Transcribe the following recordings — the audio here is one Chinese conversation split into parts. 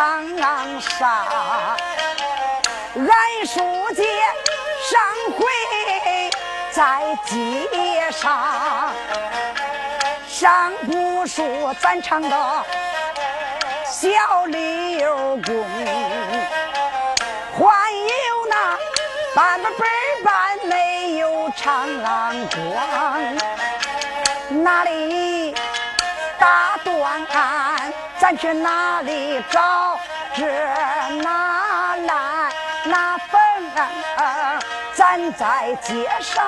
还唱啥？俺书记上回在街上，上不书咱唱的小六公，还有那半本半没有唱光，哪里？打断案，咱去哪里找？这哪来那份？咱在街上，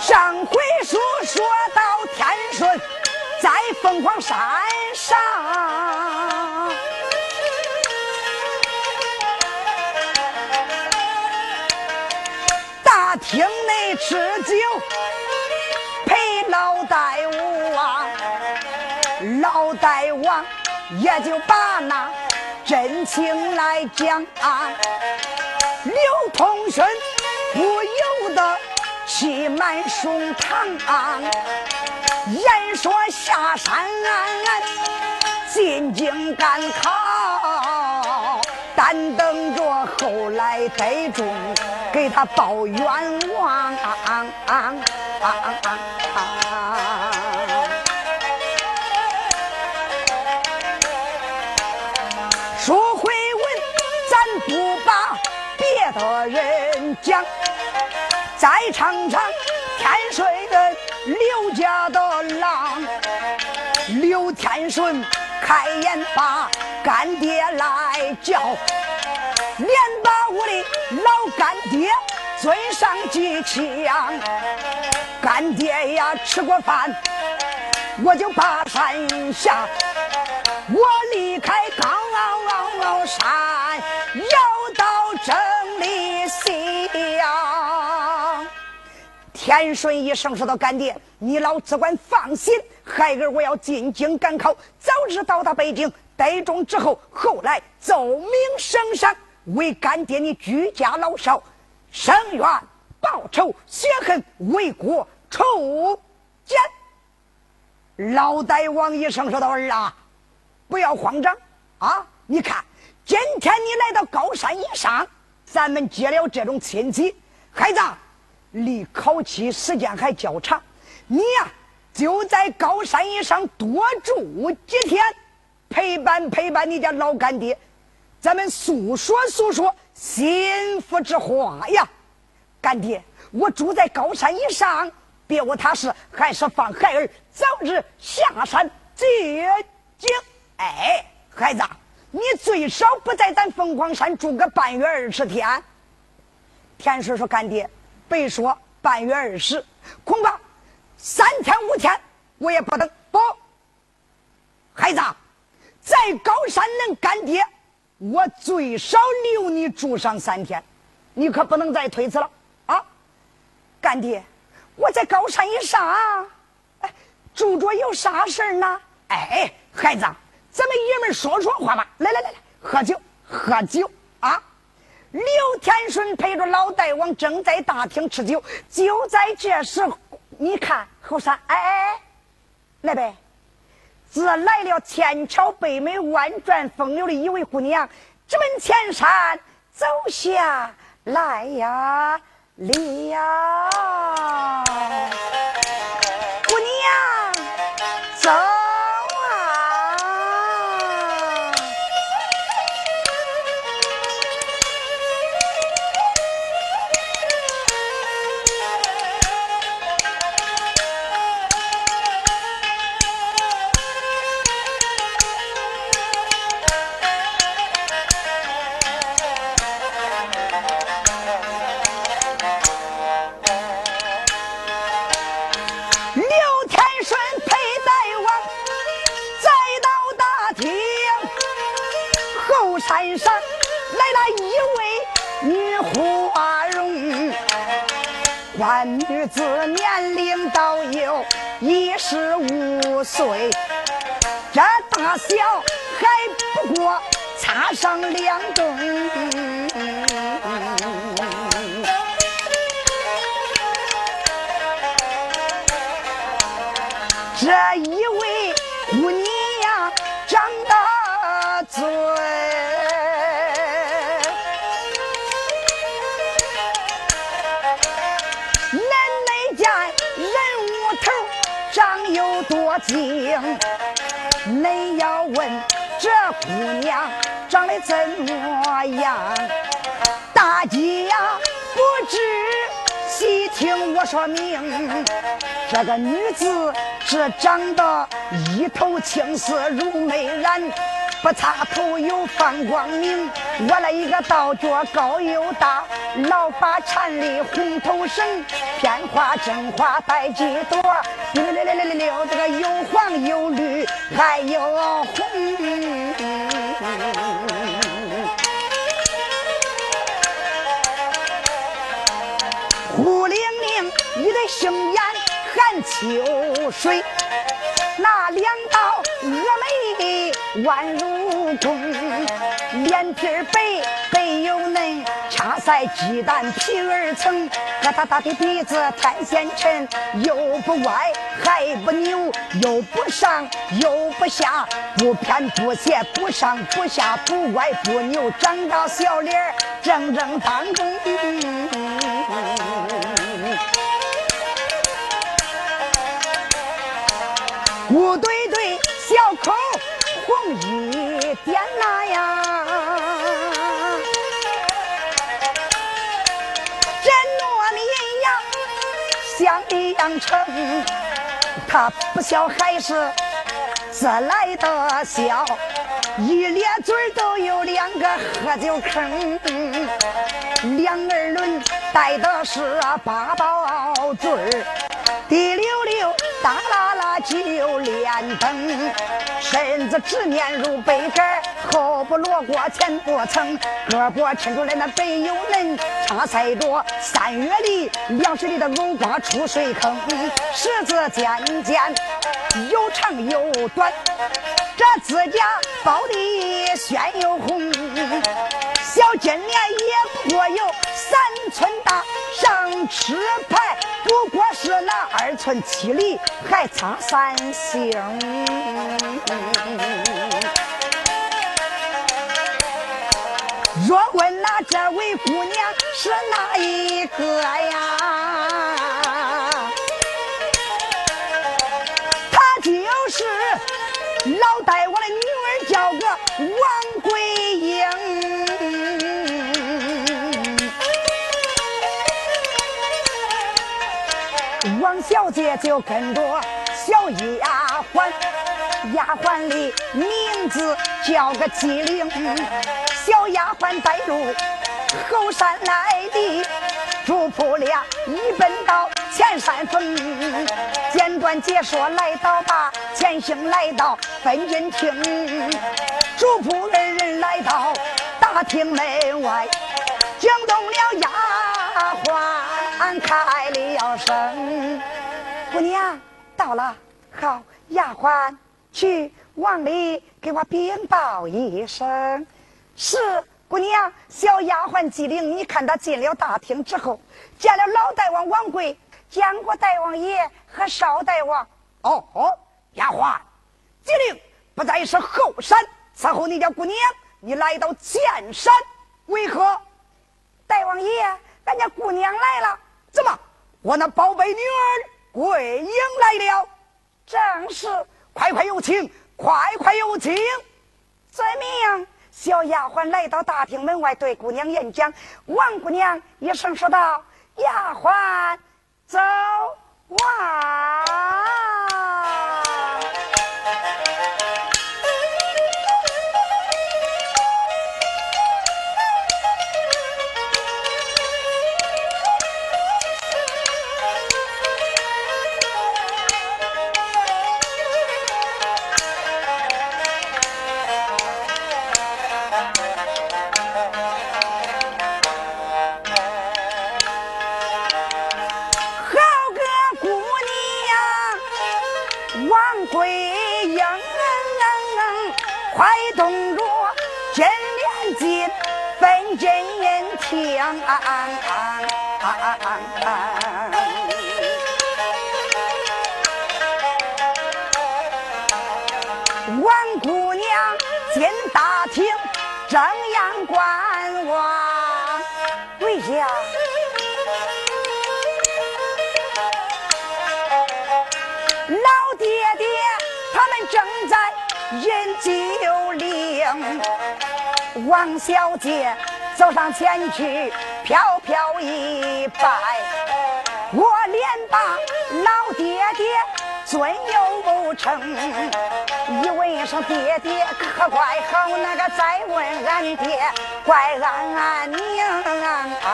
上回书说到天顺，在凤凰山吃酒陪老大王，老大王也就把那真情来讲。刘通顺不由得气满胸膛，言说下山进京赶考，但等着后来得中。给他报冤枉，说回文，咱不把别的人讲，再唱唱天顺的刘家的郎，刘天顺开眼把干爹来叫。连把我的老干爹尊上几枪，干爹呀吃过饭，我就爬山下，我离开高山，天顺一声说道：“干爹，你老只管放心，孩儿我要进京赶考，早日到达北京，待中之后，后来奏明圣上。”为干爹你居家老少伸冤报仇雪恨为国除奸。老大王一声说道：“儿啊，不要慌张啊！你看，今天你来到高山以上，咱们结了这种亲戚，孩子，离考期时间还较长，你呀就在高山以上多住几天，陪伴陪伴你家老干爹。”咱们诉说诉说心腹之话呀，干爹，我住在高山以上，别无他事，还是放孩儿早日下山接京。哎，孩子，你最少不在咱凤凰山住个半月二十天。田顺说：“干爹，别说半月二十，恐怕三天五天我也不等。不，孩子，在高山能干爹。”我最少留你住上三天，你可不能再推辞了啊！干爹，我在高山一上，啊哎，住着有啥事呢？哎，孩子，咱们爷们说说话吧！来来来来，喝酒喝酒啊！刘天顺陪着老大王正在大厅吃酒，就在这时，你看后山，哎哎，来呗。自来了天朝北美万转风流的一位姑娘，直奔前山走下来呀，里女子年龄倒有一十五岁，这大小还不过差上两根。多精？恁要问这姑娘长得怎么样？大姐呀，不知细听我说明，这个女子。是长得一头青丝如美髯，不擦头又放光明。我了一个倒脚高又大，老把缠里红头绳，片花真花带几朵，溜溜溜溜溜溜，这个有黄有绿还有红。胡玲玲，你的杏眼含秋水。那两道峨眉弯如弓，脸皮白白又嫩，掐腮鸡蛋皮儿层，疙瘩瘩的鼻子太显沉，又不歪还不扭，又不上又不下，不偏不斜，不上不下，不歪不扭，长到小脸正正当中。乌堆堆，小口红一点呐呀！这糯米呀，像的阳城，他不笑还是自来的笑，一咧嘴都有两个喝酒坑，两耳轮带的是八宝嘴儿，滴溜溜。哒啦啦就连灯，身子直面如杯盖，后不落锅前不蹭，胳膊抻出来那背又嫩，插腮着三月里凉水里的藕瓜出水坑，十字尖尖又长又短，这指甲包的鲜又红，小金莲也不过有三寸大，上吃牌。不过是那二寸七厘，还差三星。若问那这位姑娘是哪一个呀？她就是老大王的女儿，叫个王桂英。王小姐就跟着小丫鬟，丫鬟的名字叫个机灵。小丫鬟带路后山来的，主仆俩一奔到前山峰。简短解说来到吧，前行来到分金厅，主仆二人来到大厅门外，惊动了丫鬟开了声。姑娘到了，好，丫鬟去往里给我禀报一声。是姑娘，小丫鬟机灵。你看她进了大厅之后，见了老大王王贵，见过大王爷和少大王。哦哦，丫鬟机灵，不再是后山伺候你家姑娘，你来到剑山为何？大王爷，俺家姑娘来了。怎么？我那宝贝女儿？桂英来了，正是，快快有请，快快有请。遵命，小丫鬟来到大厅门外，对姑娘演讲。王姑娘一声说道：“丫鬟，走啊。”王姑娘进大厅，正眼观望，跪下。老爹爹，他们正在饮酒令。王小姐走上前去，飘飘一拜，我连把老爹爹尊又不成。一问声爹爹可怪好，那个再问俺爹怪俺娘。哈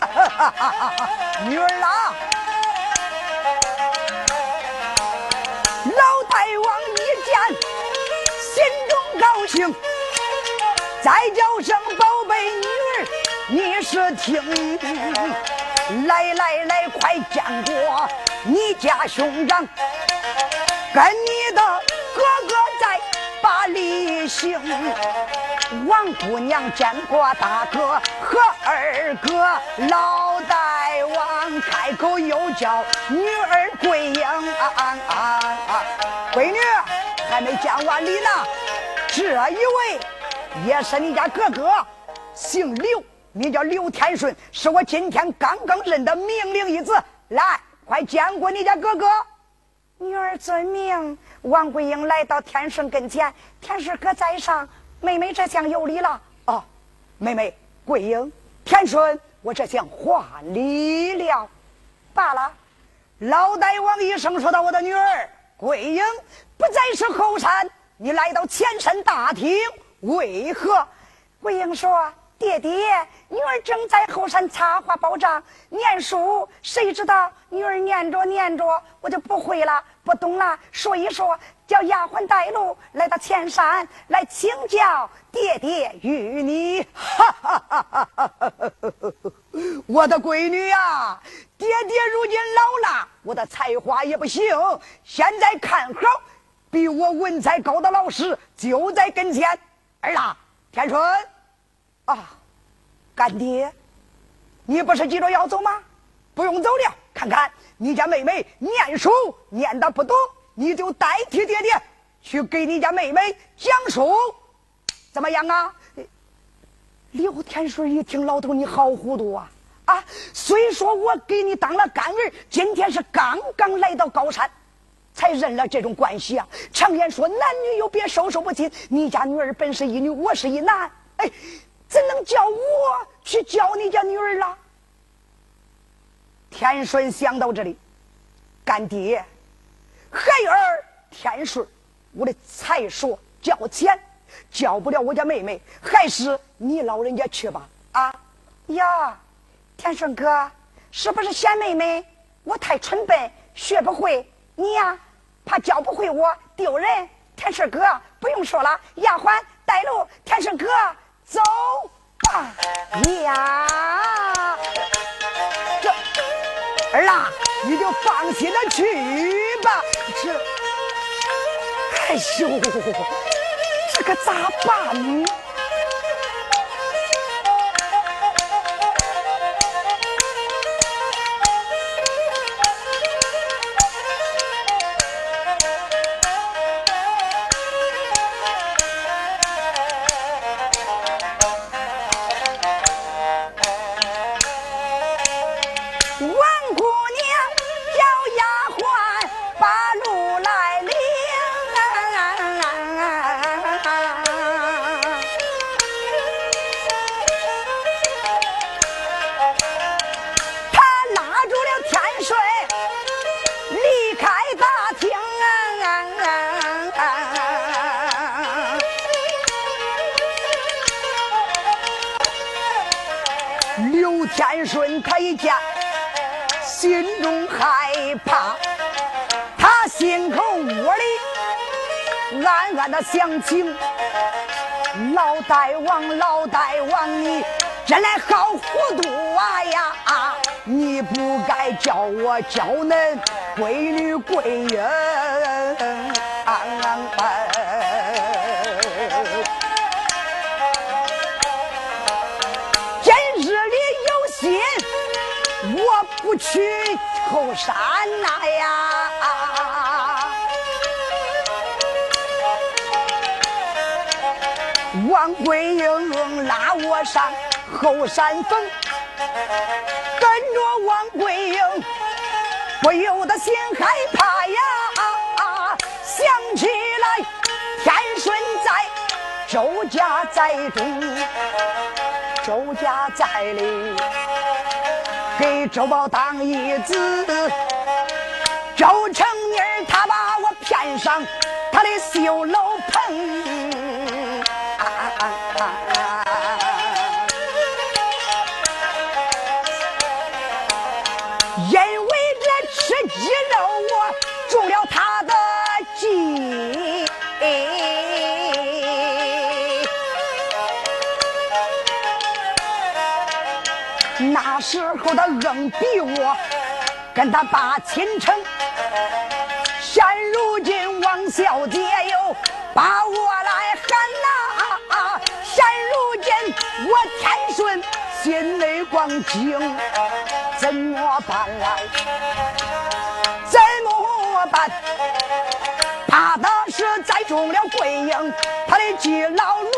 哈哈哈哈！女儿啊！老大王一见，心中高兴，再叫声宝贝女儿，你是听。来来来，快见过你家兄长，跟你的哥哥在把礼行。王姑娘见过大哥和二哥，老大王开口又叫女儿桂英啊啊啊，闺女还没见完礼呢。这一位也是你家哥哥，姓刘，名叫刘天顺，是我今天刚刚认的命令一子。来，快见过你家哥哥。女儿遵命。王桂英来到天顺跟前，天顺哥在上。妹妹这厢有礼了哦，妹妹桂英、天顺，我这厢还礼了。罢了，老大王一声说道：“我的女儿桂英不再是后山，你来到前山大厅，为何？”桂英说：“爹爹，女儿正在后山插花包账念书，谁知道女儿念着念着，我就不会了，不懂了，说一说。”叫丫鬟带路来到前山来请教爹爹与你，哈哈哈哈哈哈！我的闺女呀，爹爹如今老了，我的才华也不行，现在看好比我文采高的老师就在跟前。儿啦，天顺啊，干爹，你不是急着要走吗？不用走了，看看你家妹妹念书念的不懂。你就代替爹爹去给你家妹妹讲书，怎么样啊？刘天顺一听，老头你好糊涂啊！啊，虽说我给你当了干儿，今天是刚刚来到高山，才认了这种关系啊。常言说男女有别，授受不亲。你家女儿本是一女，我是一男，哎，怎能叫我去教你家女儿了？天顺想到这里，干爹。孩儿天顺，我的才说较浅，教不了我家妹妹，还是你老人家去吧。啊呀，天顺哥，是不是嫌妹妹我太蠢笨，学不会？你呀，怕教不会我丢人。天顺哥，不用说了，丫鬟带路。天顺哥，走吧。呀，这儿啊。你就放心的去吧，这，哎呦，这可咋办呢？乡亲：老大王，老大王，你真来好糊涂啊呀！你不该叫我叫恁闺女贵人。我上后山峰，跟着王桂英，不由得心害怕呀！想起来天顺在，周家在中，周家在里。给周宝当义子，周成妮儿他把我骗上他的绣楼棚，时候他硬逼我跟他把亲成，现如今王小姐又把我来喊呐，现如今我天顺心内光惊，怎么办来？怎么办？怕的是栽中了桂英他的计牢笼。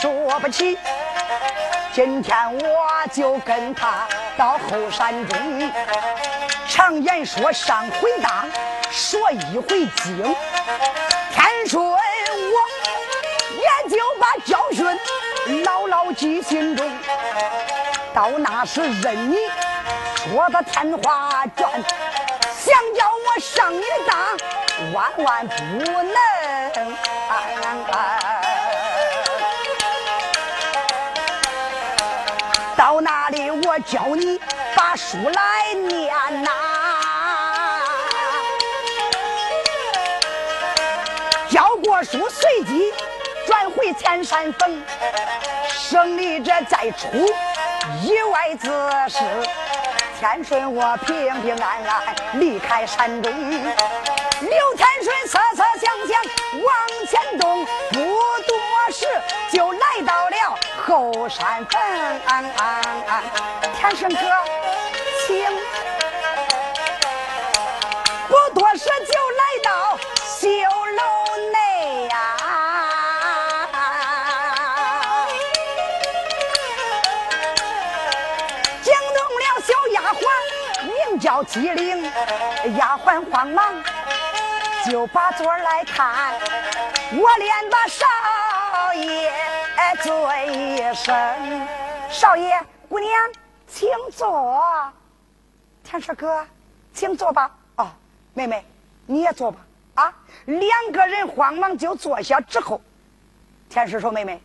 说不起，今天我就跟他到后山中。常言说上回当，说一回精。天顺我也就把教训牢牢记心中。到那时任你说的天花转，想叫我上你的当，万万不能。那里我教你把书来念呐。教过书随即转回千山峰，胜利者再出意外之事。天顺我平平安安离开山中，刘天顺瑟瑟想想往前动，不多时就来到了后山峰。天顺哥，请。不多时就来到绣楼内呀，惊动了小丫鬟，名。叫机灵，丫鬟慌忙就把座来看，我连把少爷哎尊一声，少爷姑娘请坐，天师哥请坐吧。哦，妹妹你也坐吧。啊，两个人慌忙就坐下之后，天师说：“妹妹，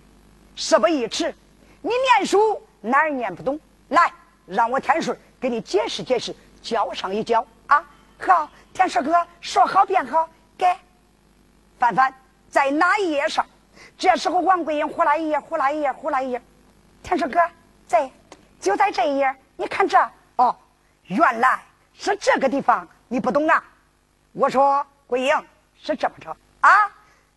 事不宜迟，你念书哪儿念不懂？来，让我天顺给你解释解释。”教上一教啊！好，天师哥说好便好。给，范范在哪一页上？这时候王桂英呼啦一页，呼啦一页，呼啦一页。天师哥在，就在这一页。你看这哦，原来是这个地方，你不懂啊？我说桂英是这么着啊？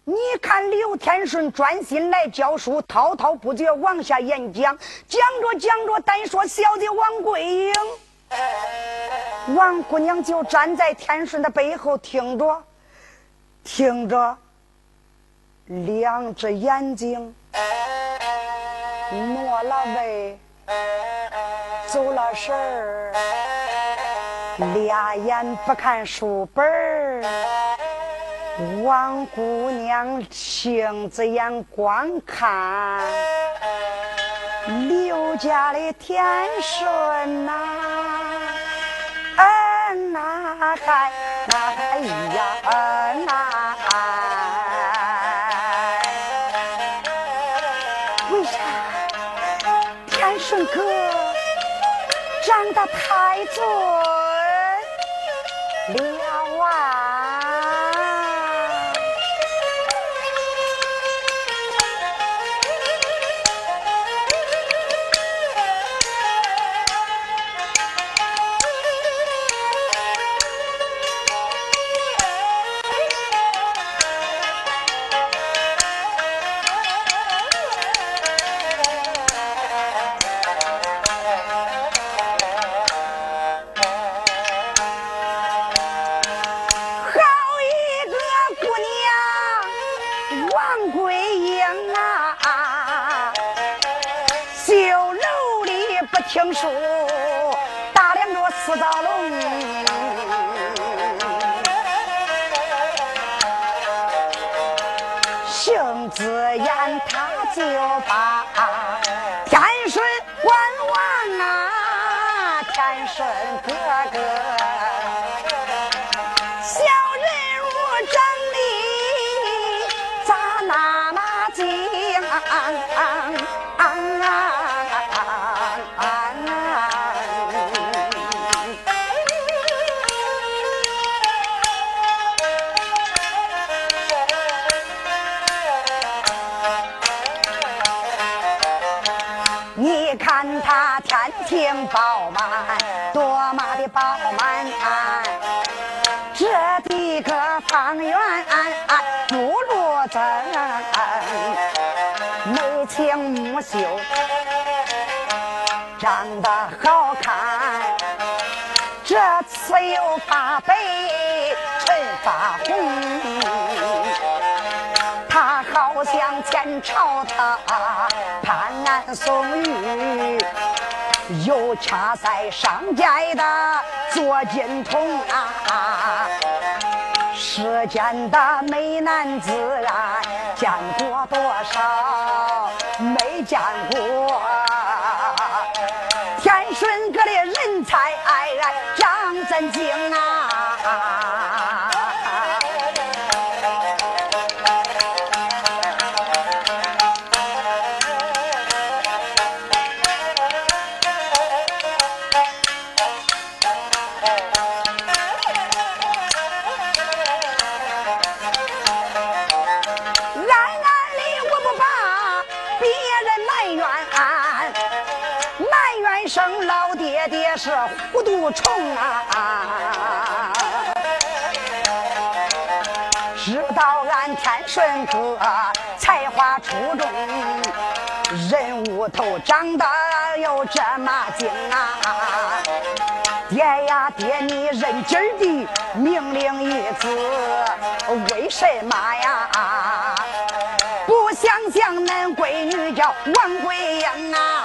你看刘天顺专心来教书，滔滔不绝往下演讲，讲着讲着，单说小姐王桂英。王姑娘就站在天顺的背后听着，听着，两只眼睛挪了位，走了神儿，俩眼不看书本儿。王姑娘青子眼光看刘家的天顺呐。那嗨，那呀那，为啥哥长得太准四道龙，杏子眼，他就把发红，他好像前朝他潘安宋玉。又恰在上街的做金童啊，世间的美男子啊，见过多少？没见过。天顺阁的人才张真经啊！知道俺天顺哥才华出众，人物头长得又这么精啊！爹呀爹，你认真的命令一子，为什么呀？不想想恁闺女叫王桂英啊！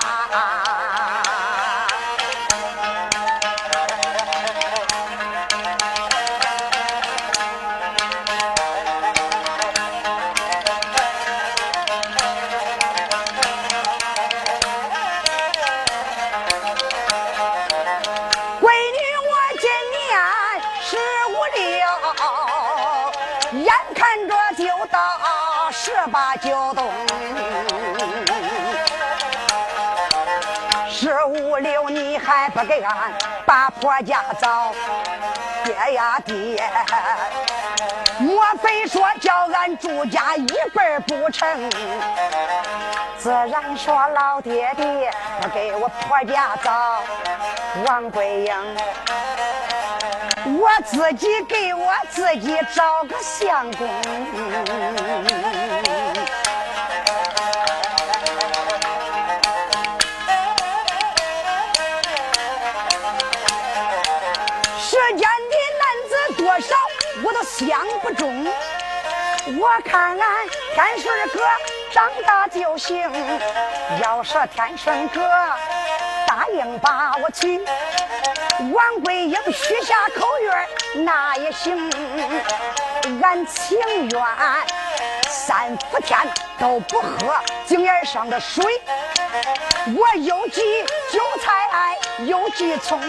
给俺把婆家找？爹呀爹，莫非说叫俺朱家一辈不成？自然说老爹爹不给我婆家找王桂英，我自己给我自己找个相公。相不中，我看俺天顺哥长大就行。要是天顺哥答应把我娶，王桂英许下口约那也行。俺情愿三伏天都不喝井眼上的水，我又忌韭菜，又忌葱。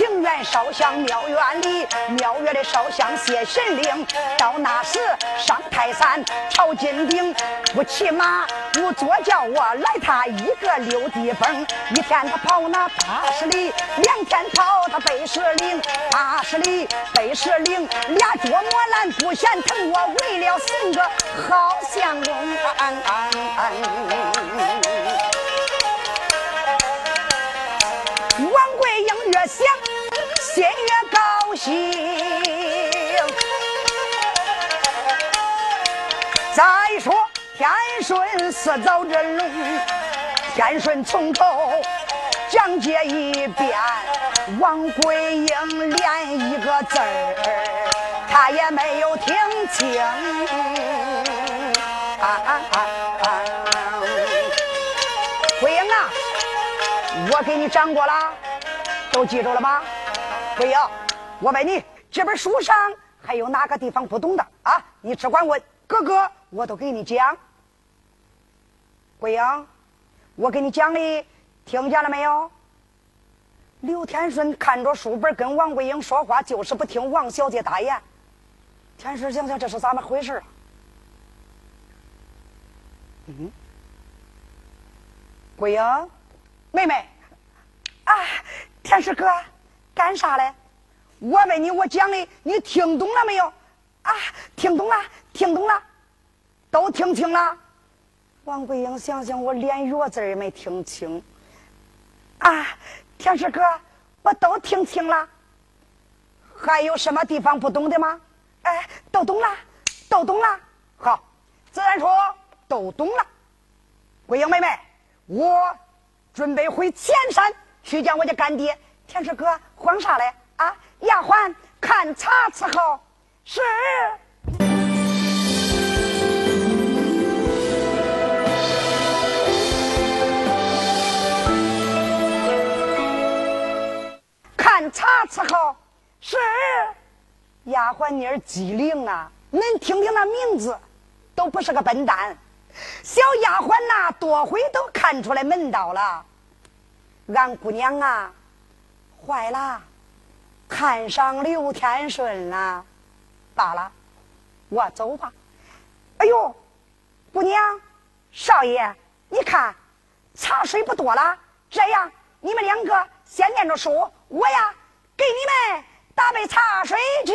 情愿烧香庙院里，庙院里烧香谢神灵。到那时上泰山朝金顶，不骑马不坐轿，我来他一个溜地蹦。一天他跑那八十里，两天跑他百十里，八十里百十里，俩脚磨烂不嫌疼。我为了寻个好相公。桂英越想心越高兴。再说天顺四走这路，天顺从头讲解一遍，王桂英连一个字儿他也没有听清。桂英啊，我给你讲过了，都记住了吗？桂英，我问你，这本书上还有哪个地方不懂的啊？你只管问，哥哥我都给你讲。桂英，我给你讲的，听见了没有？刘天顺看着书本跟王桂英说话，就是不听王小姐大言。天顺想想，这是咋么回事？嗯。桂英，妹妹，啊，天师哥，干啥嘞？我问你，我讲的你听懂了没有？啊，听懂了，听懂了，都听清了。王桂英想想，我连一个字也没听清。啊，天师哥，我都听清了。还有什么地方不懂的吗？哎，都懂了，都懂了。好，自然说都懂了。桂英妹妹。我准备回前山去见我的干爹天师哥，慌啥嘞？啊，丫鬟看茶伺候。是。看茶伺候。是。丫鬟妮儿机灵啊，恁听听那名字，都不是个笨蛋。小丫鬟呐，多回都看出来门道了。俺姑娘啊，坏了，看上刘天顺了。罢了，我走吧。哎呦，姑娘，少爷，你看茶水不多了，这样你们两个先念着书，我呀给你们打杯茶水去。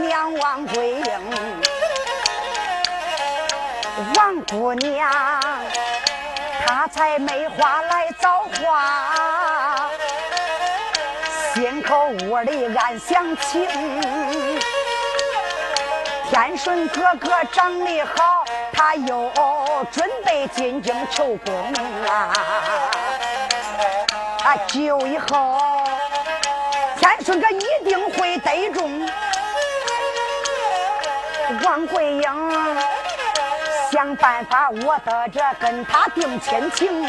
娘王桂英，王姑娘，她才没话来找话，心口窝里暗想情。天顺哥哥长得好，他又准备进京求功啊！啊，就以后天顺哥一定会得中。王桂英想办法，我得着跟他定亲情。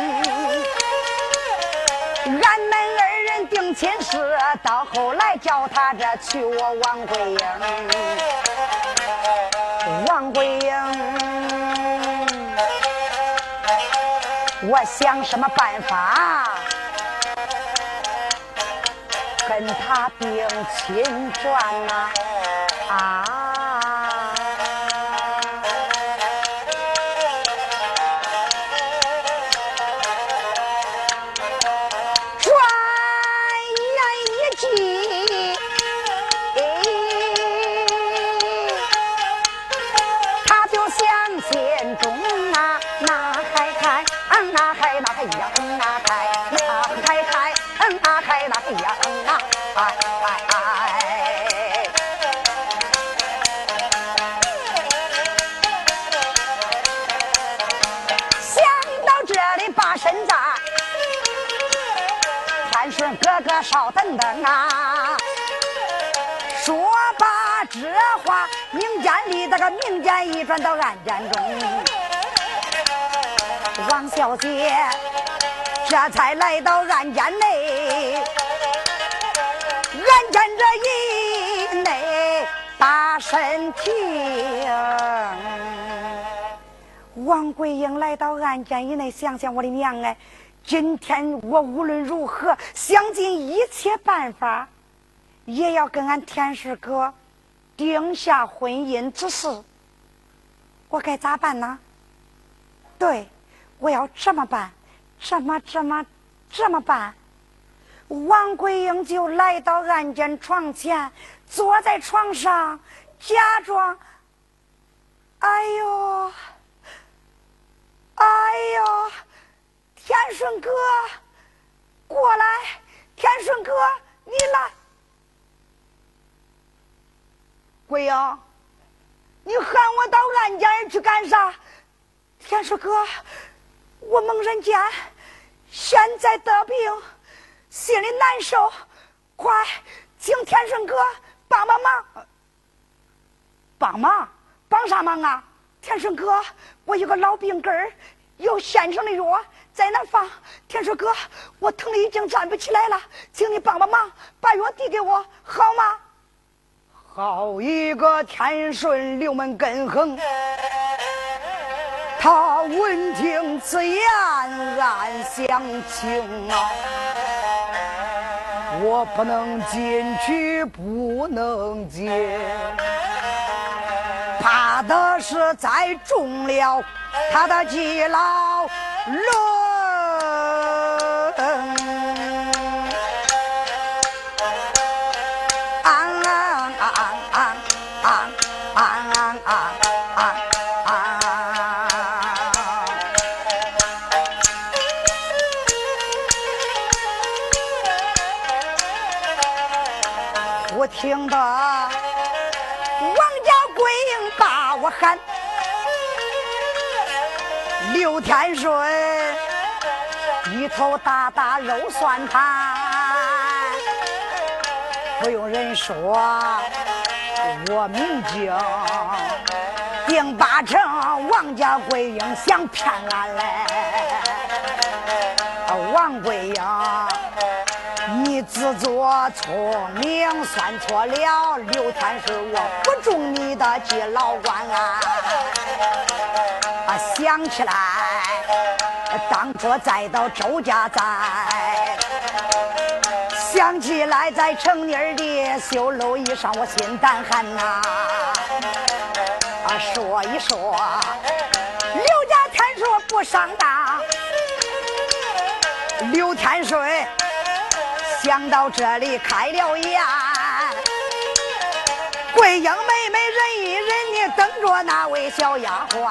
俺们二人定亲事，到后来叫他这娶我王桂英。王桂英，我想什么办法跟他定亲转呐？啊！等啊！说罢这话，民间里那个民间一转到案件中，王小姐这才来到案间内，案件这一内大声听。王桂英来到案件以内，想想我的娘哎，今天我无论如何想尽一切办法。也要跟俺天师哥定下婚姻之事，我该咋办呢？对，我要这么办，这么这么这么办。王桂英就来到案件床前，坐在床上，假装，哎呦，哎呦，天顺哥，过来，天顺哥，你来。桂英，你喊我到案间去干啥？天顺哥，我蒙人间现在得病，心里难受，快请天顺哥帮帮忙。帮忙？帮啥忙啊？天顺哥，我有个老病根儿，有现成的药在那放。天顺哥，我疼的已经站不起来了，请你帮帮忙，把药递给我，好吗？好一个天顺六门根横，他闻听此言暗相情啊！我不能进去，不能进，的是在中了他的计牢笼。喊，刘天顺一头大大肉蒜盘，不用人说，我明镜定八成王家桂英想骗俺嘞，王桂英。你自作聪明，算错了。刘天顺，我不中你的计，老官啊！啊，想起来，当初再到周家寨，想起来在城里的修楼衣裳，我心胆寒呐！啊，说一说，刘家天顺不上当，刘天顺。想到这里开了眼，桂英妹妹忍一忍，你等着那位小丫鬟。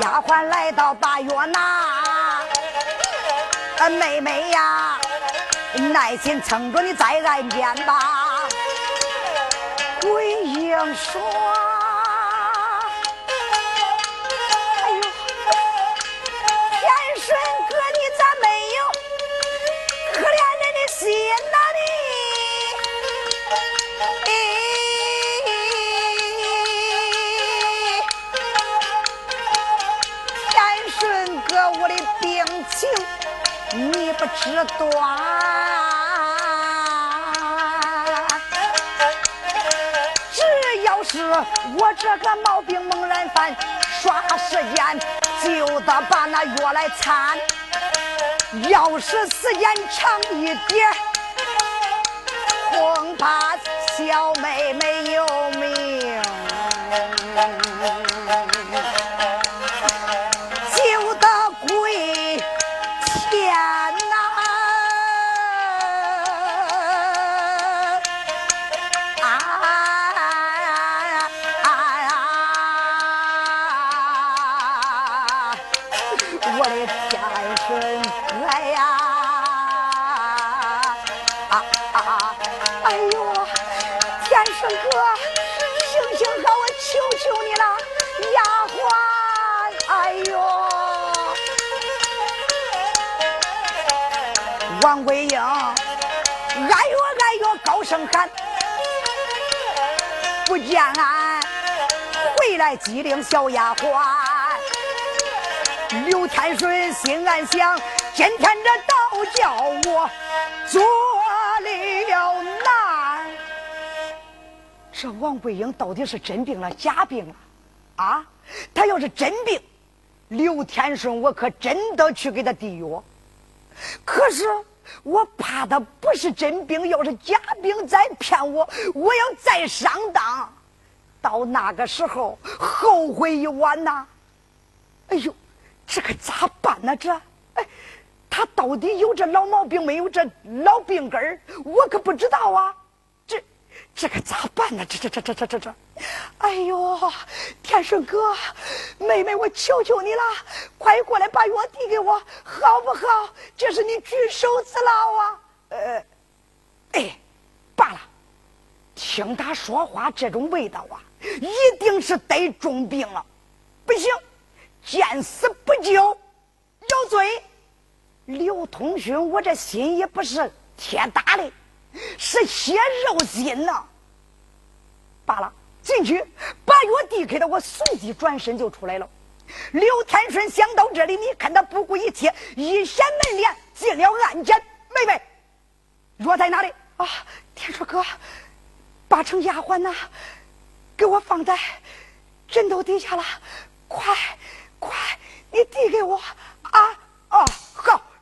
丫鬟来到把药拿，妹妹呀，耐心撑着你再按肩吧。桂英说。心里甜顺哥我的病情你不知端，只要是我这个毛病猛然犯，耍时间就得把那药来掺。要是时间长一点，恐怕小妹妹有命。喊，不见俺回来机灵小丫鬟。刘天顺心暗想，今天这倒叫我做了难。这王桂英到底是真病了假病了？啊，他要是真病，刘天顺我可真得去给他递药。可是我怕他不是真病，要是假病再骗我，我要再上当，到那个时候后悔一晚呐！哎呦，这可咋办呢？这，哎，他到底有这老毛病没有这老病根儿？我可不知道啊！这，可咋办呢？这这这这这这这，哎呦，天顺哥，妹妹，我求求你了，快过来把药递给我，好不好？这是你举手之劳啊！呃，哎，罢了，听他说话这种味道啊，一定是得重病了，不行，见死不救，有罪。刘通勋，我这心也不是铁打的，是血肉心呐。罢了，进去把药递给他，我随即转身就出来了。刘天顺想到这里，你看他不顾一切，一掀门帘进了暗间。妹妹，药在哪里？啊，天顺哥，八成丫鬟呐，给我放在枕头底下了。快，快，你递给我啊！哦，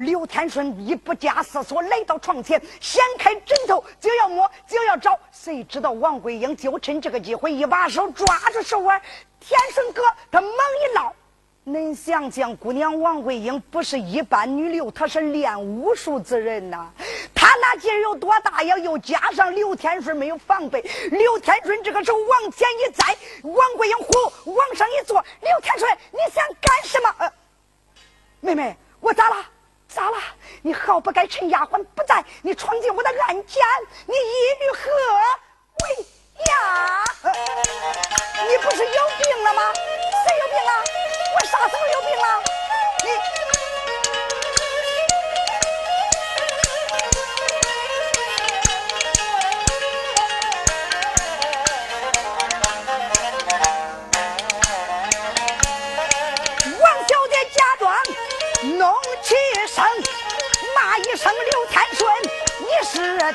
刘天顺一不加思索来到床前，掀开枕头就要摸，就要找。谁知道王桂英就趁这个机会，一把手抓住手腕。天顺哥，他猛一捞。恁想想，姑娘王桂英不是一般女流，她是练武术之人呐。她那劲儿有多大呀？又加上刘天顺没有防备，刘天顺这个手往前一栽，王桂英呼往上一坐。刘天顺，你想干什么？呃，妹妹，我咋了？咋了？你好不该趁丫鬟不在，你闯进我的暗间，你一律何为呀？你不是有病了吗？谁有病了？我啥时候有病了？你。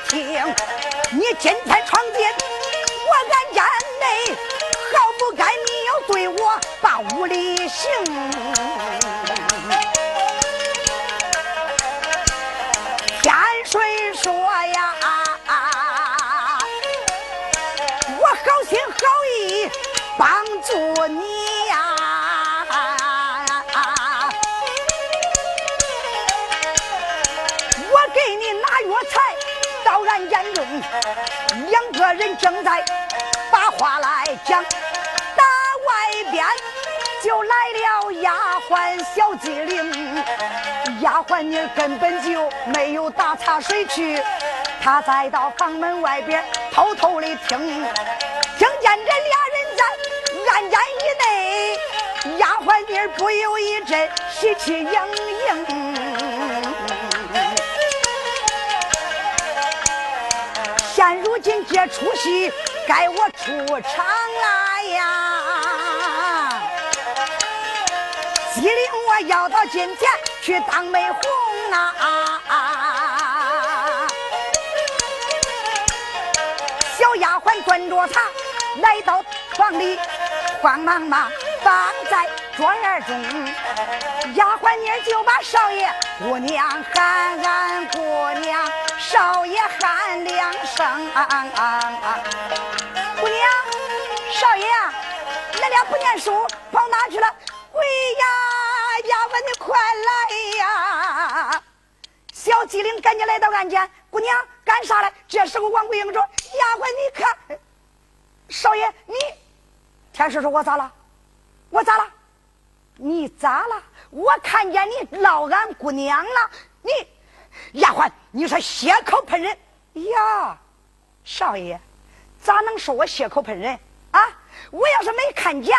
听？你今天机灵。丫鬟你根本就没有打茶水去，她再到房门外边偷偷的听，听见这俩人在暗间以内，丫鬟妮不由一阵喜气盈盈。现如今这出戏该我出场要到金田去当媒红啊！小丫鬟端着茶来到房里，慌忙忙放在桌沿中。丫鬟妮就把少爷姑娘喊俺姑娘。少爷喊两声，姑娘，少爷啊，恁俩不念书跑哪去了？回呀，丫鬟你快来呀！小机灵赶紧来到案前，姑娘干啥嘞？这时候王桂英说：“丫鬟你看，少爷你，天师说我咋了？我咋了？你咋了？我看见你捞俺姑娘了，你。”丫鬟，你说血口喷人呀？少爷，咋能说我血口喷人啊？我要是没看见，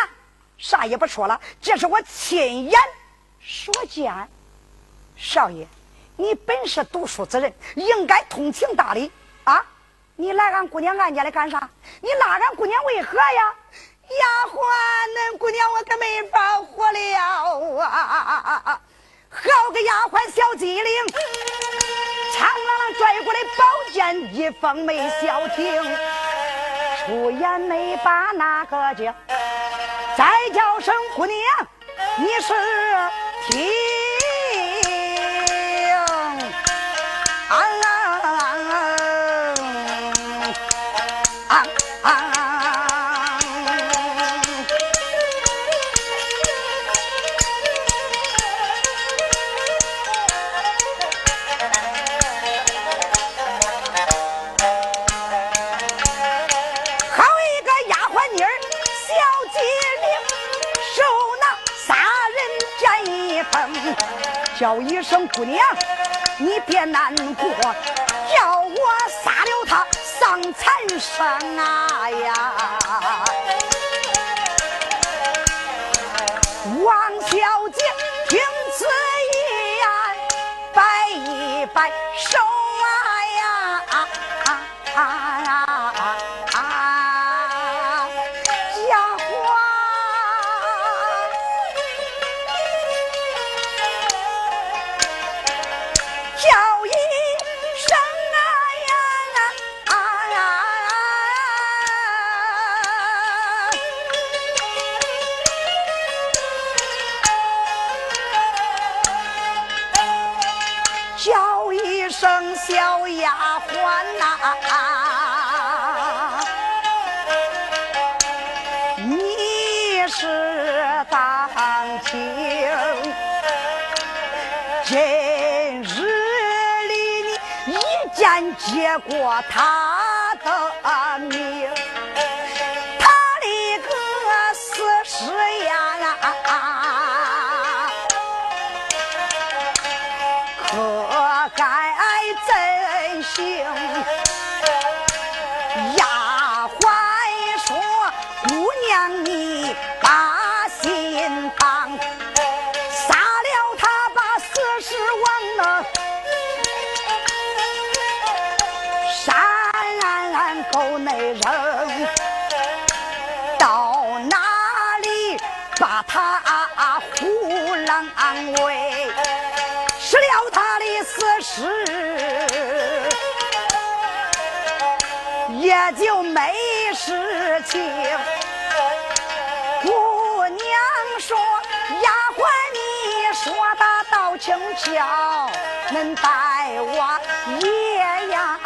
啥也不说了。这是我亲眼说见。少爷，你本是读书之人，应该通情达理啊！你来俺姑娘俺家来干啥？你拉俺姑娘为何呀？丫鬟，恁姑娘我可没法活了啊！好个丫鬟小机灵，苍啷啷拽过来宝剑，一封没消停，出言没把那个叫，再叫声姑娘，你是听。啊啊啊！好一个丫鬟妮儿，小姐叫一声姑娘，你别难过，叫我杀了他丧残生啊呀！王小姐听此一言，摆一摆手。他的命，沟内人，到哪里把他胡浪喂，吃了他的死尸，也就没事情。姑娘说：“丫鬟，你说的倒轻巧，能带我爷呀。”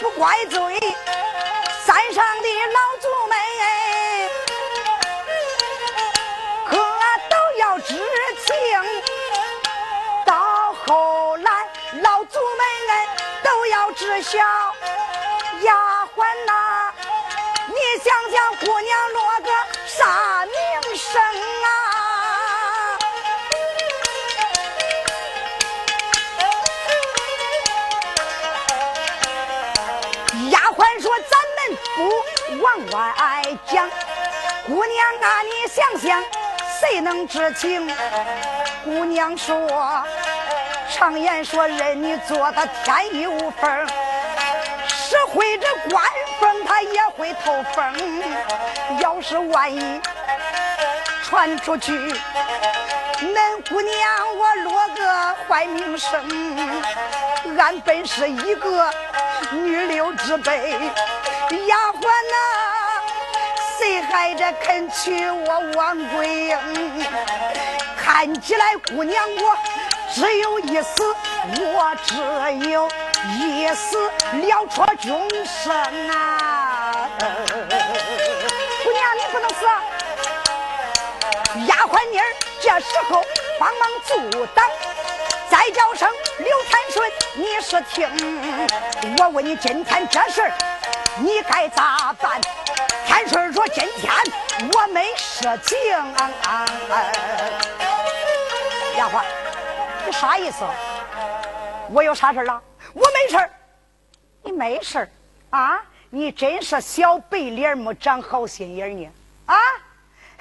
不怪罪山上的老祖们，可都要知情。到后来，老祖们都要知晓。丫鬟呐，你想想，姑娘落丫鬟说：“咱们不往外讲，姑娘啊，你想想，谁能知情？姑娘说，常言说，人你做的天衣无缝，是会这官风，他也会透风。要是万一传出去，恁姑娘我落个坏名声。俺本是一个女流之辈。丫鬟呐，谁还着肯娶我王桂英？看起来姑娘我只有一死，我只有一死了却终生啊！姑娘，你不能死！丫鬟妮儿这时候帮忙阻挡，再叫声刘天顺，你是听？我问你今天这事儿你该咋办？天顺说：今天我没事情。丫鬟，你啥意思？我有啥事了？我没事，你没事啊？你真是小白脸没长好心眼呢啊！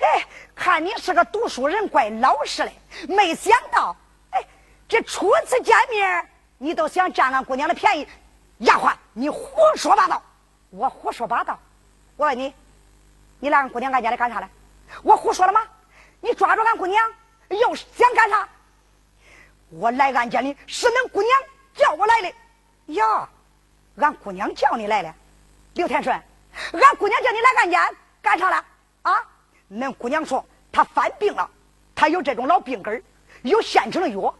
哎，看你是个读书人，怪老实的。没想到，哎，这初次见面，你都想占俺姑娘的便宜。丫鬟，你胡说八道！我胡说八道？我问你，你来俺姑娘俺家里干啥来？我胡说了吗？你抓住俺姑娘，又想干啥？我来俺家里是恁姑娘。叫我来的呀，俺姑娘叫你来的，刘天顺，俺姑娘叫你来俺家干啥了啊？恁姑娘说她犯病了，她有这种老病根有现成的药，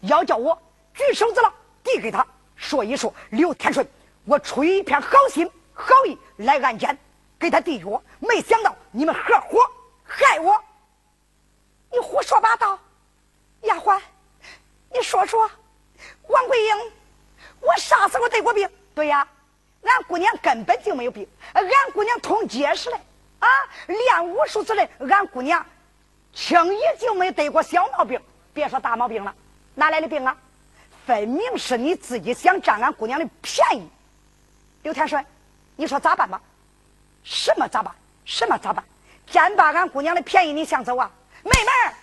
要叫我举手子了递给她说一说。刘天顺，我出于一片好心好意来俺家给她递药，没想到你们合伙害我，你胡说八道，丫鬟，你说说。王桂英，我啥时候得过病？对呀，俺姑娘根本就没有病，俺姑娘通结实嘞啊，练武术之类，俺姑娘轻易就没得过小毛病，别说大毛病了，哪来的病啊？分明是你自己想占俺姑娘的便宜。刘天顺，你说咋办吧？什么咋办？什么咋办？占把俺姑娘的便宜，你想走啊？妹妹儿，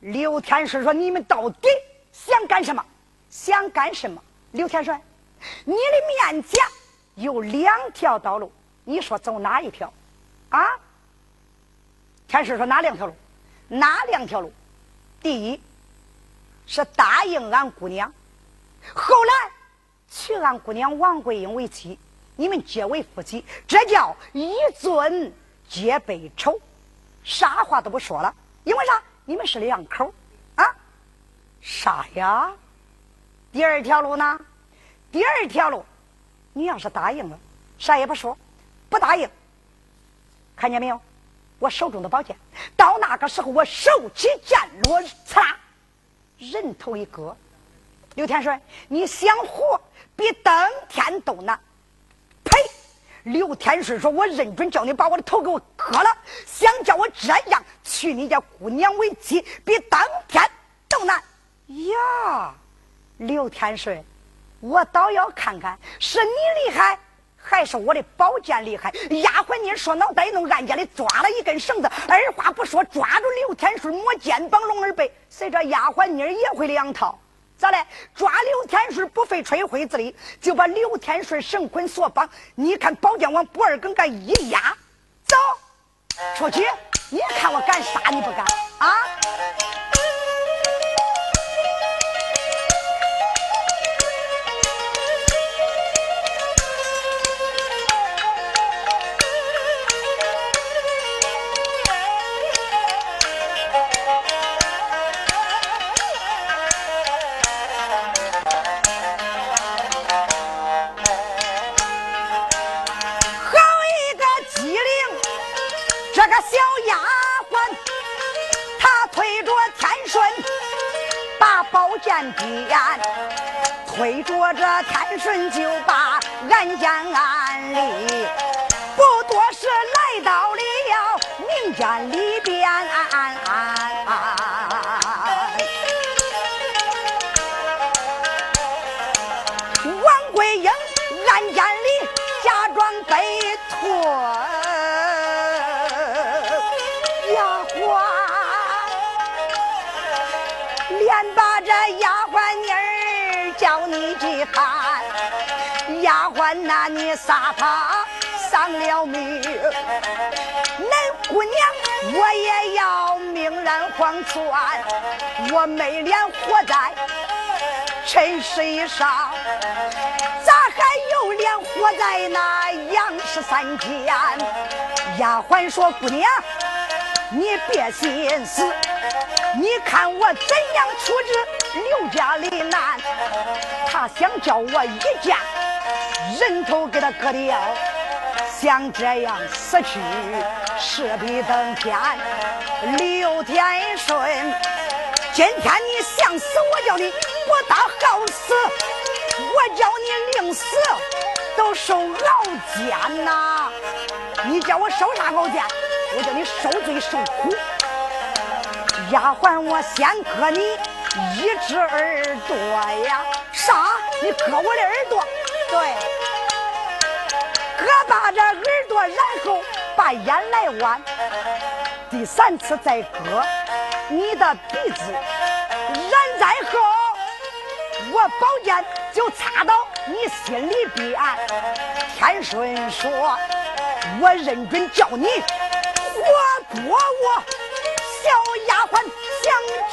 刘天顺说：“你们到底？”想干什么？想干什么？刘天顺，你的面前有两条道路，你说走哪一条？啊？天师说哪两条路？哪两条路？第一是答应俺姑娘，后来娶俺姑娘王桂英为妻，你们结为夫妻，这叫一尊结背仇，啥话都不说了，因为啥？你们是两口啊。啥呀？第二条路呢？第二条路，你要是答应了，啥也不说；不答应，看见没有？我手中的宝剑，到那个时候我手起剑落，嚓，人头一割。刘天顺，你想活比登天都难。呸！刘天顺说：“我认准叫你把我的头给我割了，想叫我这样娶你家姑娘为妻，比登天都难。”呀，刘天顺，我倒要看看是你厉害，还是我的宝剑厉害。丫鬟妮说脑袋弄，暗间里抓了一根绳子，二话不说抓住刘天顺，摸肩膀，龙耳背。随着丫鬟妮儿也会两套，咋嘞？抓刘天顺不费吹灰之力，就把刘天顺绳捆索绑。你看宝剑往脖儿根干一压，走出去，你看我敢杀你不敢啊？推着这天顺就把俺家安里，不多时来到了民间里边。看，丫鬟那你杀他丧了命，恁姑娘我也要命染黄泉，我没脸活在尘世上，咋还有脸活在那阳世三间？丫鬟说：“姑娘，你别心思，你看我怎样处置刘家的难。”他。想叫我一剑人头给他割掉，想这样死去势必登天。刘天顺，今天你想死，我叫你不大好死，我叫你临死都受熬煎呐！你叫我受啥熬煎？我叫你受罪受苦。丫鬟，我先割你一只耳朵呀！啥？你割我的耳朵？对，割把这耳朵，然后把眼来剜。第三次再割你的鼻子，然再后我宝剑就插到你心里边。天顺说：“我认准叫你活捉我。”小丫鬟想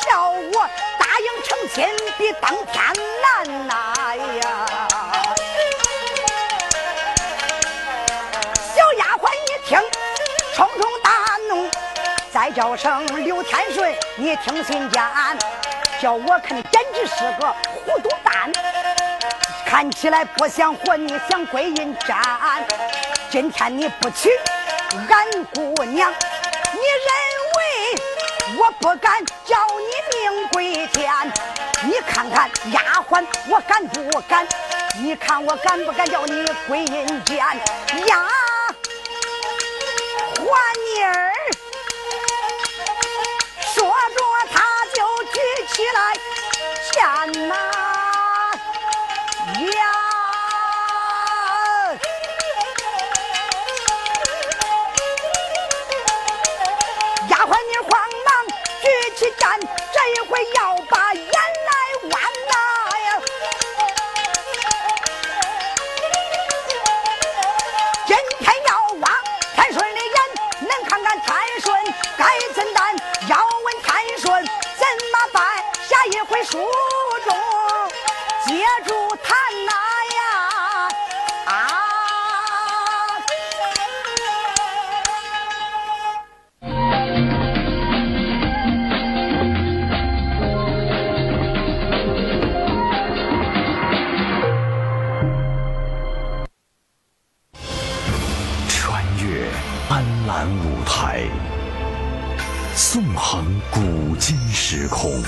叫我答应成亲，比登天难呐呀！小丫鬟一听，冲冲大怒，再叫声刘天顺，你听信间，叫我看你简直是个糊涂蛋，看起来不想活你想归阴山。今天你不娶俺姑娘，你？我不敢叫你命归天，你看看丫鬟，我敢不敢？你看我敢不敢叫你归阴间？丫鬟这一回要把古今时空，